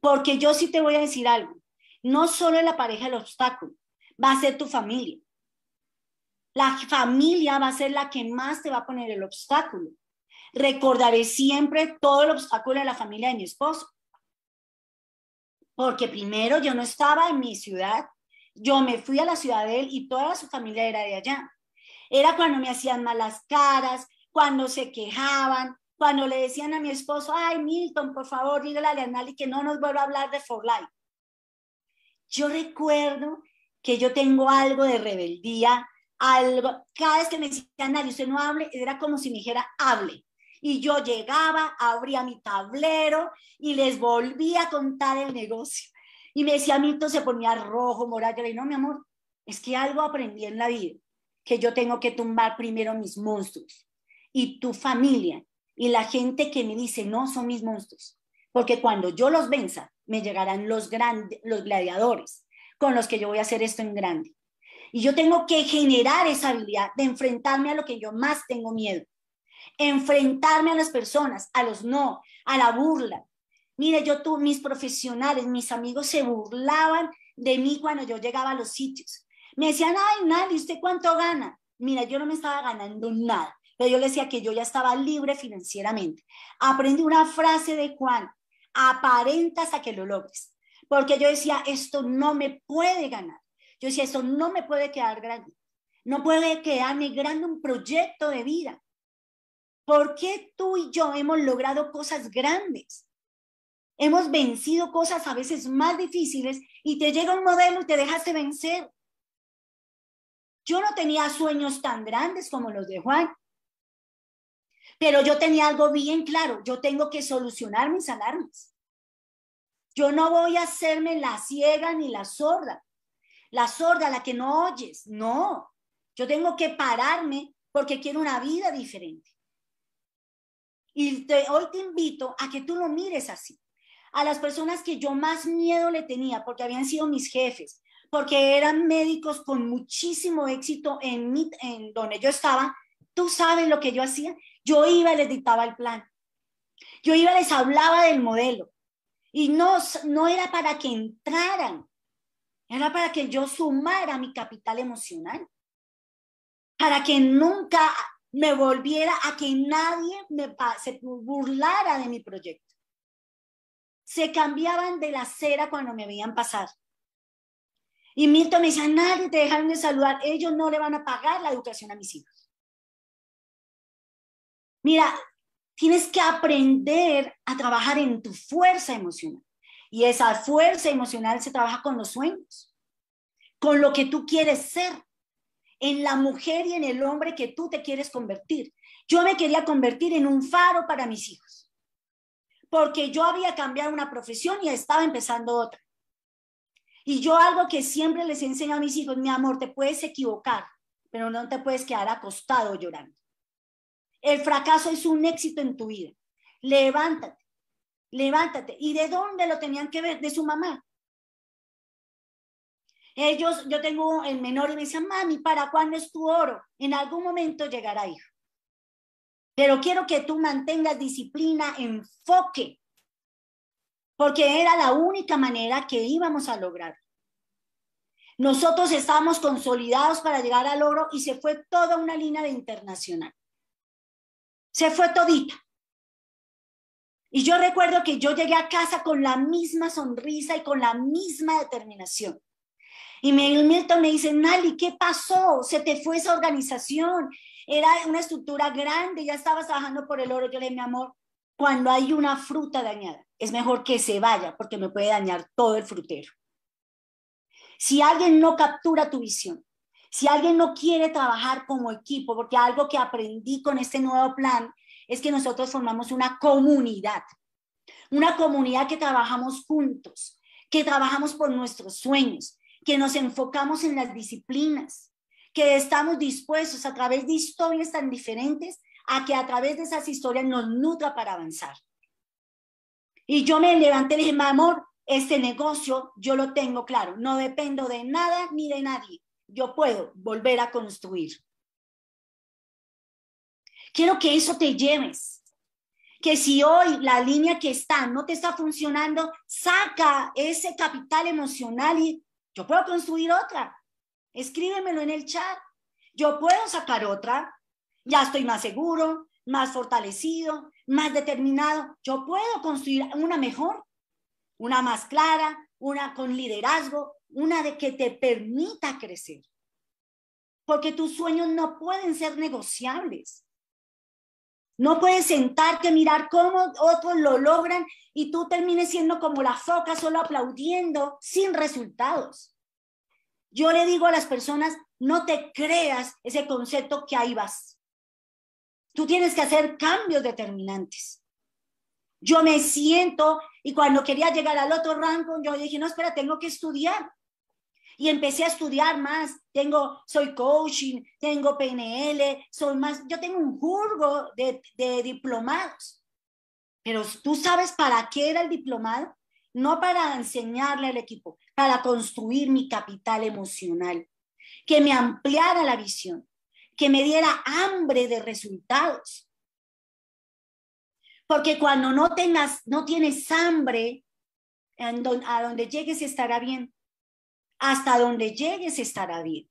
Porque yo sí te voy a decir algo. No solo es la pareja el obstáculo, va a ser tu familia. La familia va a ser la que más te va a poner el obstáculo. Recordaré siempre todo el obstáculo de la familia de mi esposo. Porque primero yo no estaba en mi ciudad, yo me fui a la ciudad de él y toda su familia era de allá. Era cuando me hacían malas caras, cuando se quejaban, cuando le decían a mi esposo, ay, Milton, por favor, dígale a Leonali que no nos vuelva a hablar de For Life. Yo recuerdo que yo tengo algo de rebeldía, algo, cada vez que me decían, nadie, usted no hable, era como si me dijera, hable. Y yo llegaba, abría mi tablero y les volvía a contar el negocio. Y me decía, Milton se ponía rojo, morado. Y no, mi amor, es que algo aprendí en la vida, que yo tengo que tumbar primero mis monstruos. Y tu familia y la gente que me dice, no, son mis monstruos. Porque cuando yo los venza, me llegarán los grandes, los gladiadores con los que yo voy a hacer esto en grande. Y yo tengo que generar esa habilidad de enfrentarme a lo que yo más tengo miedo. Enfrentarme a las personas, a los no, a la burla. Mire, yo tuve mis profesionales, mis amigos se burlaban de mí cuando yo llegaba a los sitios. Me decían, ay, nadie, ¿usted cuánto gana? Mira, yo no me estaba ganando nada, pero yo le decía que yo ya estaba libre financieramente. Aprendí una frase de Juan, aparenta hasta que lo logres. Porque yo decía, esto no me puede ganar. Yo decía, esto no me puede quedar grande. No puede quedarme grande un proyecto de vida. ¿Por qué tú y yo hemos logrado cosas grandes? Hemos vencido cosas a veces más difíciles y te llega un modelo y te dejaste vencer. Yo no tenía sueños tan grandes como los de Juan, pero yo tenía algo bien claro, yo tengo que solucionar mis alarmas. Yo no voy a hacerme la ciega ni la sorda. La sorda, la que no oyes. No, yo tengo que pararme porque quiero una vida diferente. Y hoy te invito a que tú lo mires así. A las personas que yo más miedo le tenía, porque habían sido mis jefes, porque eran médicos con muchísimo éxito en, en donde yo estaba, tú sabes lo que yo hacía. Yo iba y les dictaba el plan. Yo iba y les hablaba del modelo. Y no, no era para que entraran, era para que yo sumara mi capital emocional, para que nunca me volviera a que nadie me se burlara de mi proyecto. Se cambiaban de la acera cuando me veían pasar. Y Milton me decía, nadie te dejaron de saludar, ellos no le van a pagar la educación a mis hijos. Mira, tienes que aprender a trabajar en tu fuerza emocional. Y esa fuerza emocional se trabaja con los sueños, con lo que tú quieres ser, en la mujer y en el hombre que tú te quieres convertir. Yo me quería convertir en un faro para mis hijos, porque yo había cambiado una profesión y estaba empezando otra. Y yo algo que siempre les enseño a mis hijos, mi amor, te puedes equivocar, pero no te puedes quedar acostado llorando. El fracaso es un éxito en tu vida. Levántate, levántate. ¿Y de dónde lo tenían que ver? De su mamá. Ellos, yo tengo el menor y me decían, mami, ¿para cuándo es tu oro? En algún momento llegará, hijo. Pero quiero que tú mantengas disciplina, enfoque, porque era la única manera que íbamos a lograr. Nosotros estábamos consolidados para llegar al oro y se fue toda una línea de internacional. Se fue todita. Y yo recuerdo que yo llegué a casa con la misma sonrisa y con la misma determinación. Y Milton me dice, Nali, ¿qué pasó? Se te fue esa organización. Era una estructura grande, ya estabas trabajando por el oro. Yo le dije, mi amor, cuando hay una fruta dañada, es mejor que se vaya porque me puede dañar todo el frutero. Si alguien no captura tu visión, si alguien no quiere trabajar como equipo, porque algo que aprendí con este nuevo plan es que nosotros formamos una comunidad, una comunidad que trabajamos juntos, que trabajamos por nuestros sueños, que nos enfocamos en las disciplinas, que estamos dispuestos a través de historias tan diferentes a que a través de esas historias nos nutra para avanzar. Y yo me levanté y dije, mi amor, este negocio yo lo tengo claro, no dependo de nada ni de nadie yo puedo volver a construir. Quiero que eso te lleves. Que si hoy la línea que está no te está funcionando, saca ese capital emocional y yo puedo construir otra. Escríbemelo en el chat. Yo puedo sacar otra. Ya estoy más seguro, más fortalecido, más determinado. Yo puedo construir una mejor, una más clara, una con liderazgo, una de que te permita crecer. Porque tus sueños no pueden ser negociables. No puedes sentarte a mirar cómo otros lo logran y tú termines siendo como la foca, solo aplaudiendo, sin resultados. Yo le digo a las personas, no te creas ese concepto que ahí vas. Tú tienes que hacer cambios determinantes. Yo me siento y cuando quería llegar al otro rango, yo dije, no, espera, tengo que estudiar. Y empecé a estudiar más. Tengo, soy coaching, tengo PNL, soy más, yo tengo un jurgo de, de diplomados. Pero tú sabes para qué era el diplomado? No para enseñarle al equipo, para construir mi capital emocional, que me ampliara la visión, que me diera hambre de resultados. Porque cuando no tengas, no tienes hambre, a donde llegues estará bien hasta donde llegues estará bien.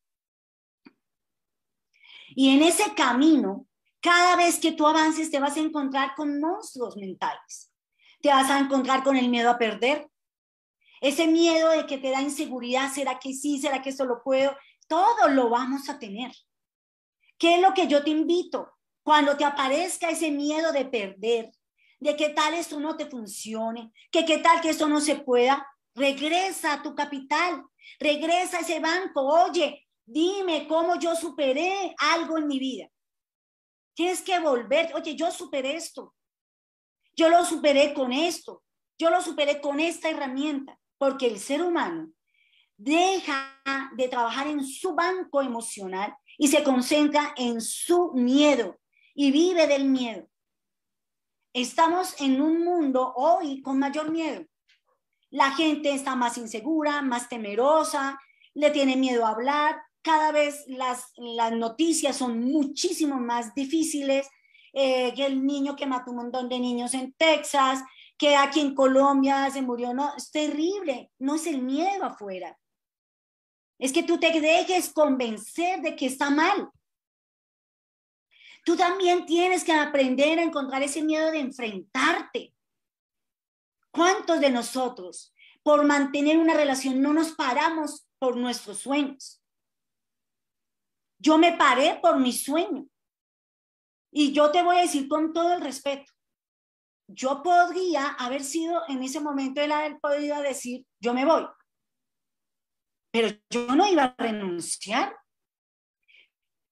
Y en ese camino, cada vez que tú avances, te vas a encontrar con monstruos mentales. Te vas a encontrar con el miedo a perder. Ese miedo de que te da inseguridad, ¿será que sí? ¿Será que eso lo puedo? Todo lo vamos a tener. ¿Qué es lo que yo te invito? Cuando te aparezca ese miedo de perder, de que tal esto no te funcione, que qué tal que esto no se pueda, regresa a tu capital, Regresa a ese banco, oye, dime cómo yo superé algo en mi vida. Tienes que volver, oye, yo superé esto. Yo lo superé con esto. Yo lo superé con esta herramienta, porque el ser humano deja de trabajar en su banco emocional y se concentra en su miedo y vive del miedo. Estamos en un mundo hoy con mayor miedo. La gente está más insegura, más temerosa, le tiene miedo a hablar, cada vez las, noticias son muchísimo más difíciles, eh, que el niño que mató un montón de niños en Texas, que aquí en Colombia se murió, no, es terrible, no es el miedo afuera. Es que tú te dejes convencer de que está mal. Tú también tienes que aprender a encontrar ese miedo de enfrentarte. ¿Cuántos de nosotros, por mantener una relación, no nos paramos por nuestros sueños? Yo me paré por mi sueño. Y yo te voy a decir con todo el respeto, yo podría haber sido en ese momento el haber podido decir, yo me voy. Pero yo no iba a renunciar.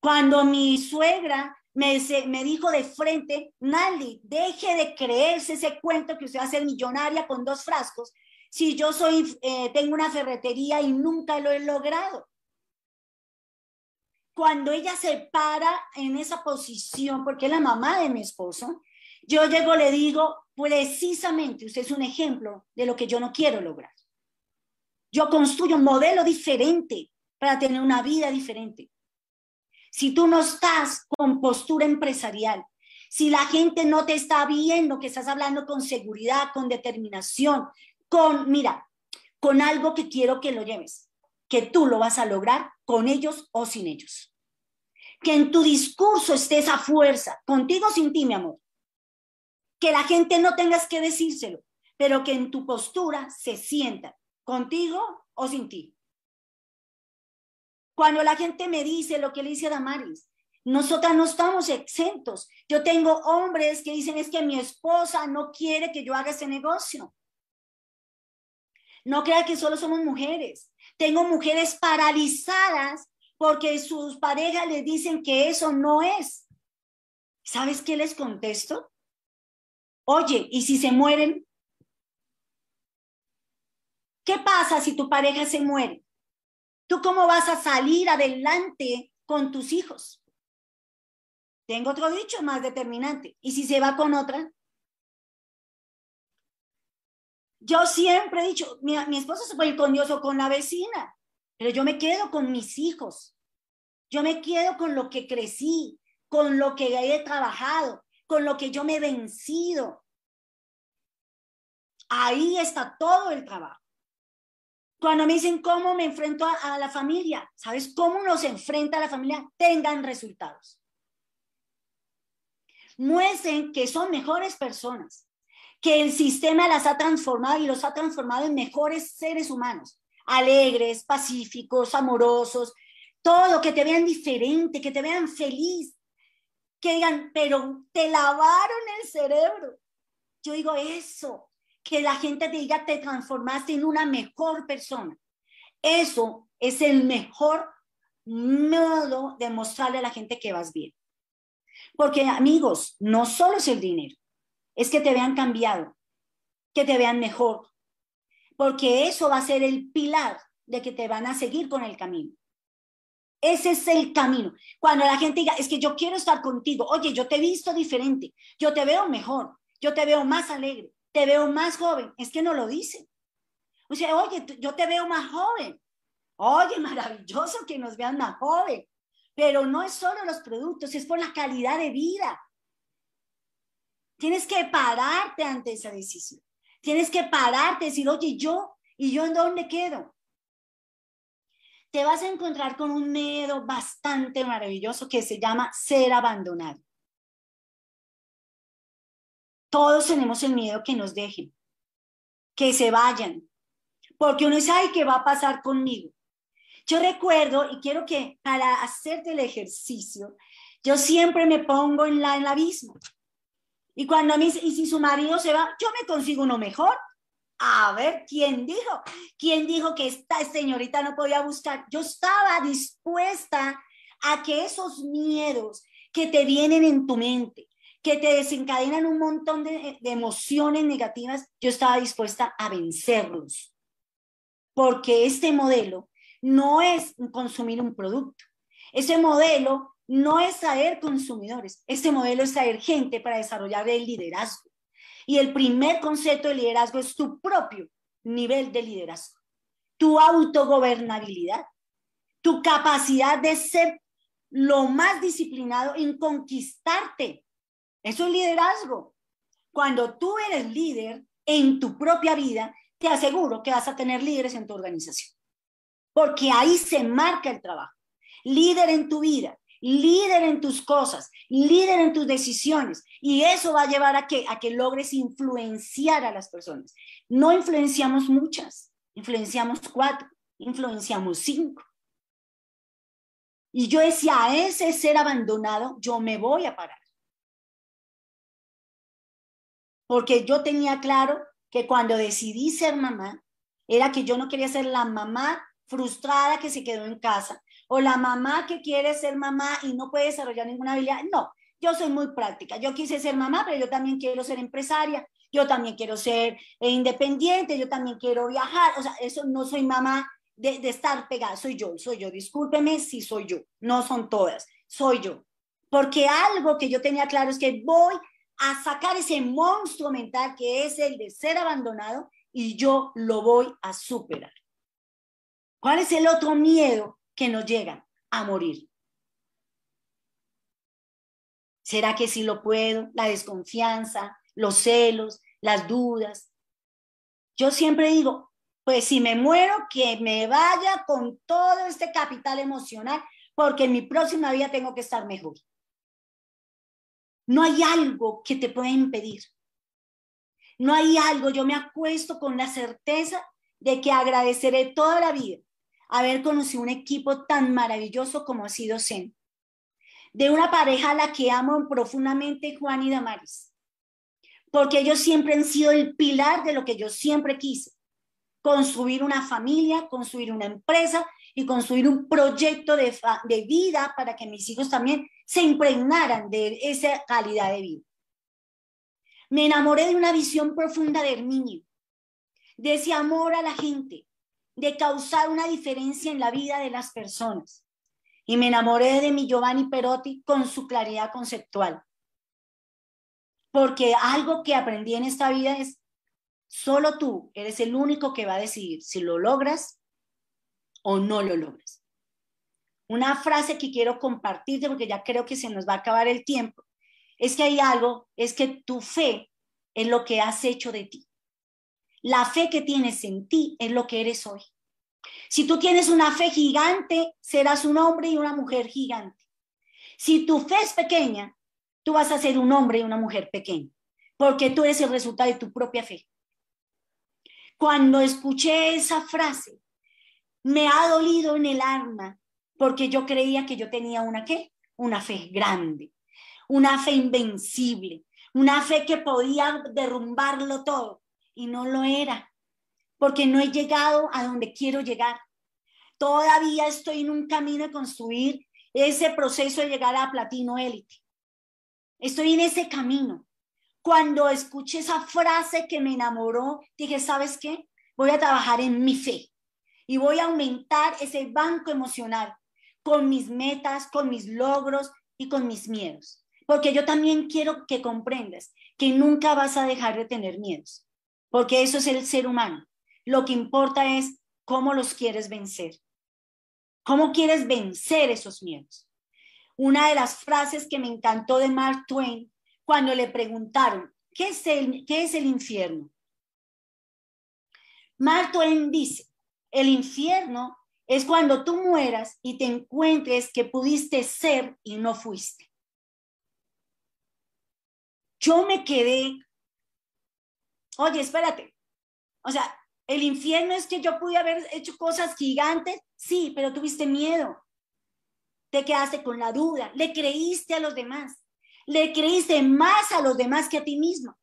Cuando mi suegra me, dijo de frente, Nali, deje de creerse ese cuento que usted va a ser millonaria con dos frascos, si yo soy, eh, tengo una ferretería y nunca lo he logrado. Cuando ella se para en esa posición, porque es la mamá de mi esposo, yo llego, le digo, precisamente, usted es un ejemplo de lo que yo no quiero lograr. Yo construyo un modelo diferente para tener una vida diferente si tú no estás con postura empresarial, si la gente no te está viendo que estás hablando con seguridad, con determinación, con, mira, con algo que quiero que lo lleves, que tú lo vas a lograr con ellos o sin ellos. Que en tu discurso esté esa fuerza, contigo o sin ti, mi amor. Que la gente no tengas que decírselo, pero que en tu postura se sienta, contigo o sin ti. Cuando la gente me dice lo que le dice a Damaris, nosotras no estamos exentos. Yo tengo hombres que dicen es que mi esposa no quiere que yo haga ese negocio. No crea que solo somos mujeres. Tengo mujeres paralizadas porque sus parejas les dicen que eso no es. ¿Sabes qué les contesto? Oye, ¿y si se mueren? ¿Qué pasa si tu pareja se muere? ¿Tú cómo vas a salir adelante con tus hijos? Tengo otro dicho más determinante. ¿Y si se va con otra? Yo siempre he dicho, mi, mi esposo se puede ir con Dios o con la vecina, pero yo me quedo con mis hijos. Yo me quedo con lo que crecí, con lo que he trabajado, con lo que yo me he vencido. Ahí está todo el trabajo. Cuando me dicen cómo me enfrento a, a la familia, ¿sabes cómo nos enfrenta a la familia? Tengan resultados. Muestren que son mejores personas, que el sistema las ha transformado y los ha transformado en mejores seres humanos, alegres, pacíficos, amorosos, todo, que te vean diferente, que te vean feliz, que digan, pero te lavaron el cerebro. Yo digo eso, que la gente te diga, te transformaste en una mejor persona. Eso es el mejor modo de mostrarle a la gente que vas bien. Porque amigos, no solo es el dinero, es que te vean cambiado, que te vean mejor, porque eso va a ser el pilar de que te van a seguir con el camino. Ese es el camino. Cuando la gente diga, es que yo quiero estar contigo, oye, yo te he visto diferente, yo te veo mejor, yo te veo más alegre, te veo más joven, es que no lo dicen. O sea, oye, yo te veo más joven. Oye, maravilloso que nos vean más joven. Pero no es solo los productos, es por la calidad de vida. Tienes que pararte ante esa decisión. Tienes que pararte y decir, oye, yo, ¿y yo en dónde quedo? Te vas a encontrar con un miedo bastante maravilloso que se llama ser abandonado. Todos tenemos el miedo que nos dejen, que se vayan, porque uno sabe ¿qué va a pasar conmigo? Yo recuerdo, y quiero que para hacerte el ejercicio, yo siempre me pongo en, la, el abismo. Y cuando a mí, y si su marido se va, yo me consigo uno mejor. A ver, ¿quién dijo? ¿Quién dijo que esta señorita no podía buscar? Yo estaba dispuesta a que esos miedos que te vienen en tu mente, que te desencadenan un montón de, de emociones negativas, yo estaba dispuesta a vencerlos. Porque este modelo no es consumir un producto. Ese modelo no es traer consumidores, este modelo es traer gente para desarrollar el liderazgo. Y el primer concepto de liderazgo es tu propio nivel de liderazgo, tu autogobernabilidad, tu capacidad de ser lo más disciplinado en conquistarte. Eso es liderazgo. Cuando tú eres líder en tu propia vida, te aseguro que vas a tener líderes en tu organización, porque ahí se marca el trabajo. Líder en tu vida, líder en tus cosas, líder en tus decisiones. Y eso va a llevar a que, a que logres influenciar a las personas. No influenciamos muchas, influenciamos cuatro, influenciamos cinco. Y yo decía, a ese ser abandonado, yo me voy a parar. Porque yo tenía claro que cuando decidí ser mamá, era que yo no quería ser la mamá frustrada que se quedó en casa, o la mamá que quiere ser mamá y no puede desarrollar ninguna habilidad. No, yo soy muy práctica. Yo quise ser mamá, pero yo también quiero ser empresaria, yo también quiero ser eh, independiente, yo también quiero viajar. O sea, eso no soy mamá de, estar pegada, soy yo, soy yo. Discúlpeme si soy yo, no son todas, soy yo. Porque algo que yo tenía claro es que voy a sacar ese monstruo mental que es el de ser abandonado y yo lo voy a superar. ¿Cuál es el otro miedo que nos llegan a morir. ¿Será que sí lo puedo? La desconfianza, los celos, las dudas. Yo siempre digo, pues si me muero, que me vaya con todo este capital emocional, porque en mi próxima vida tengo que estar mejor. No hay algo que te pueda impedir. No hay algo, yo me acuesto con la certeza de que agradeceré toda la vida haber conocido un equipo tan maravilloso como ha sido Zen. De una pareja a la que amo profundamente, Juan y Damaris. Porque ellos siempre han sido el pilar de lo que yo siempre quise. Construir una familia, construir una empresa y construir un proyecto de, de vida para que mis hijos también se impregnaran de esa calidad de vida. Me enamoré de una visión profunda de Herminio, de ese amor a la gente, de causar una diferencia en la vida de las personas. Y me enamoré de mi Giovanni Perotti con su claridad conceptual. Porque algo que aprendí en esta vida es, solo tú eres el único que va a decidir si lo logras o no lo logras. Una frase que quiero compartirte porque ya creo que se nos va a acabar el tiempo. es que hay algo, es que tu fe es lo que has hecho de ti. La fe que tienes en ti es lo que eres hoy. Si tú tienes una fe gigante, serás un hombre y una mujer gigante. Si tu fe es pequeña, tú vas a ser un hombre y una mujer pequeña, porque tú eres el resultado de tu propia fe. Cuando escuché esa frase, me ha dolido en el alma, porque yo creía que yo tenía una qué? Una fe grande, una fe invencible, una fe que podía derrumbarlo todo y no lo era, porque no he llegado a donde quiero llegar. Todavía estoy en un camino de construir ese proceso de llegar a platino élite. Estoy en ese camino. Cuando escuché esa frase que me enamoró, dije, ¿sabes qué? Voy a trabajar en mi fe y voy a aumentar ese banco emocional con mis metas, con mis logros y con mis miedos. Porque yo también quiero que comprendas que nunca vas a dejar de tener miedos porque eso es el ser humano. Lo que importa es cómo los quieres vencer. ¿Cómo quieres vencer esos miedos? Una de las frases que me encantó de Mark Twain cuando le preguntaron, ¿qué es el, qué es el infierno? Mark Twain dice, el infierno es cuando tú mueras y te encuentres que pudiste ser y no fuiste. Yo me quedé oye, espérate. O sea, el infierno es que yo pude haber hecho cosas gigantes, sí, pero tuviste miedo. Te quedaste con la duda, le creíste a los demás, le creíste más a los demás que a ti mismo.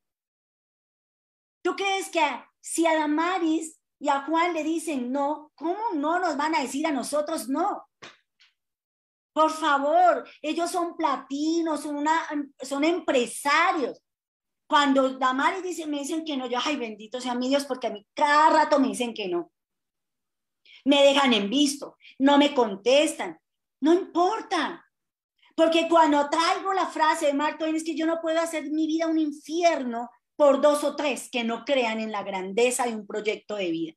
¿Tú crees que si a Damaris y a Juan le dicen no, ¿cómo no nos van a decir a nosotros no? Por favor, ellos son platinos, son, son empresarios. Cuando Damaris dice, me dicen que no, yo, ay, bendito sea mi Dios, porque a mí cada rato me dicen que no. Me dejan en visto, no me contestan. No importa. Porque cuando traigo la frase de Mark es que yo no puedo hacer mi vida un infierno por dos o tres que no crean en la grandeza de un proyecto de vida.